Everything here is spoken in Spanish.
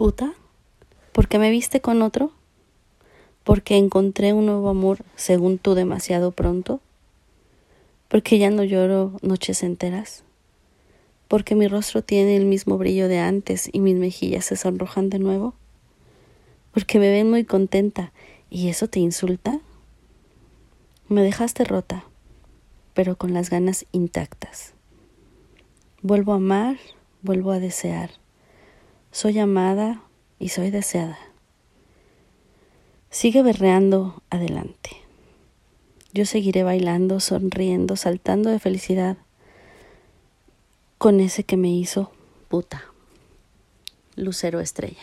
puta? ¿Por qué me viste con otro? ¿Porque encontré un nuevo amor según tú demasiado pronto? ¿Porque ya no lloro noches enteras? ¿Porque mi rostro tiene el mismo brillo de antes y mis mejillas se sonrojan de nuevo? ¿Porque me ven muy contenta y eso te insulta? Me dejaste rota, pero con las ganas intactas. Vuelvo a amar, vuelvo a desear. Soy amada y soy deseada. Sigue berreando adelante. Yo seguiré bailando, sonriendo, saltando de felicidad con ese que me hizo puta. Lucero estrella.